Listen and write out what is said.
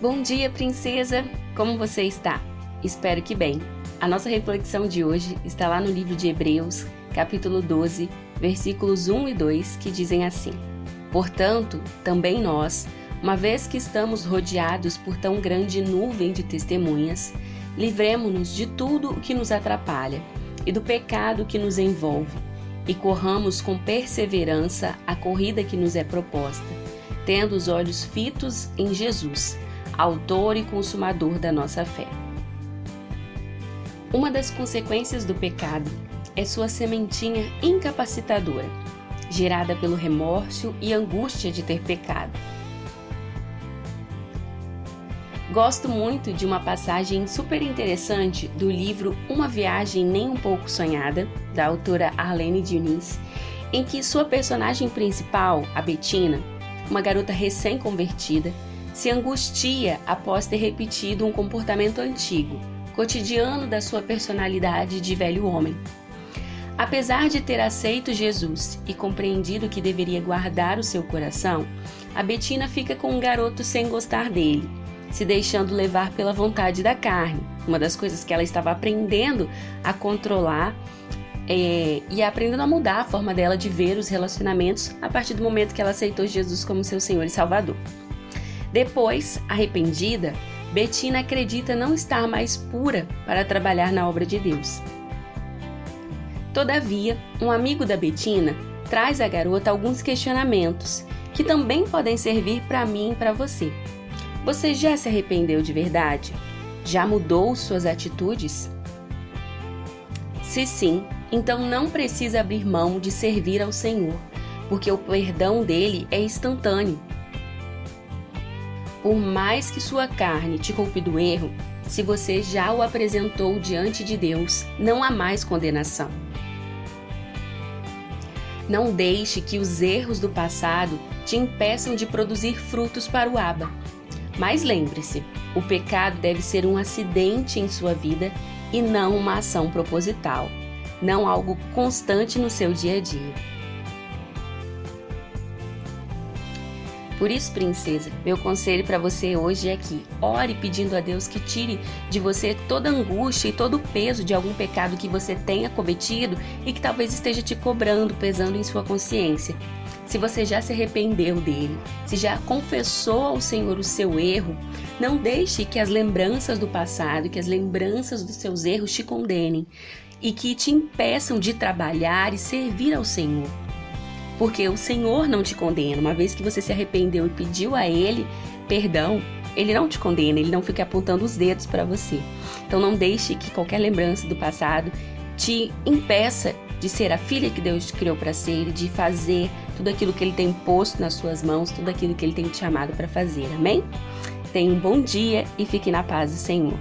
Bom dia, princesa! Como você está? Espero que bem. A nossa reflexão de hoje está lá no livro de Hebreus, capítulo 12, versículos 1 e 2, que dizem assim: Portanto, também nós, uma vez que estamos rodeados por tão grande nuvem de testemunhas, livremo-nos de tudo o que nos atrapalha e do pecado que nos envolve, e corramos com perseverança a corrida que nos é proposta, tendo os olhos fitos em Jesus autor e consumador da nossa fé. Uma das consequências do pecado é sua sementinha incapacitadora, gerada pelo remorso e angústia de ter pecado. Gosto muito de uma passagem super interessante do livro Uma Viagem Nem um Pouco Sonhada, da autora Arlene Diniz, em que sua personagem principal, a Bettina, uma garota recém-convertida, se angustia após ter repetido um comportamento antigo, cotidiano da sua personalidade de velho homem. Apesar de ter aceito Jesus e compreendido que deveria guardar o seu coração, a Betina fica com um garoto sem gostar dele, se deixando levar pela vontade da carne, uma das coisas que ela estava aprendendo a controlar é, e aprendendo a mudar a forma dela de ver os relacionamentos a partir do momento que ela aceitou Jesus como seu Senhor e Salvador. Depois, arrependida, Betina acredita não estar mais pura para trabalhar na obra de Deus. Todavia, um amigo da Betina traz à garota alguns questionamentos que também podem servir para mim e para você. Você já se arrependeu de verdade? Já mudou suas atitudes? Se sim, então não precisa abrir mão de servir ao Senhor, porque o perdão dele é instantâneo por mais que sua carne te culpe do erro, se você já o apresentou diante de Deus, não há mais condenação. Não deixe que os erros do passado te impeçam de produzir frutos para o Aba. Mas lembre-se, o pecado deve ser um acidente em sua vida e não uma ação proposital, não algo constante no seu dia a dia. Por isso, princesa, meu conselho para você hoje é que ore pedindo a Deus que tire de você toda angústia e todo o peso de algum pecado que você tenha cometido e que talvez esteja te cobrando, pesando em sua consciência. Se você já se arrependeu dele, se já confessou ao Senhor o seu erro, não deixe que as lembranças do passado, que as lembranças dos seus erros te condenem e que te impeçam de trabalhar e servir ao Senhor porque o Senhor não te condena. Uma vez que você se arrependeu e pediu a Ele perdão, Ele não te condena, Ele não fica apontando os dedos para você. Então não deixe que qualquer lembrança do passado te impeça de ser a filha que Deus criou para ser, de fazer tudo aquilo que Ele tem posto nas suas mãos, tudo aquilo que Ele tem te chamado para fazer. Amém? Tenha um bom dia e fique na paz do Senhor.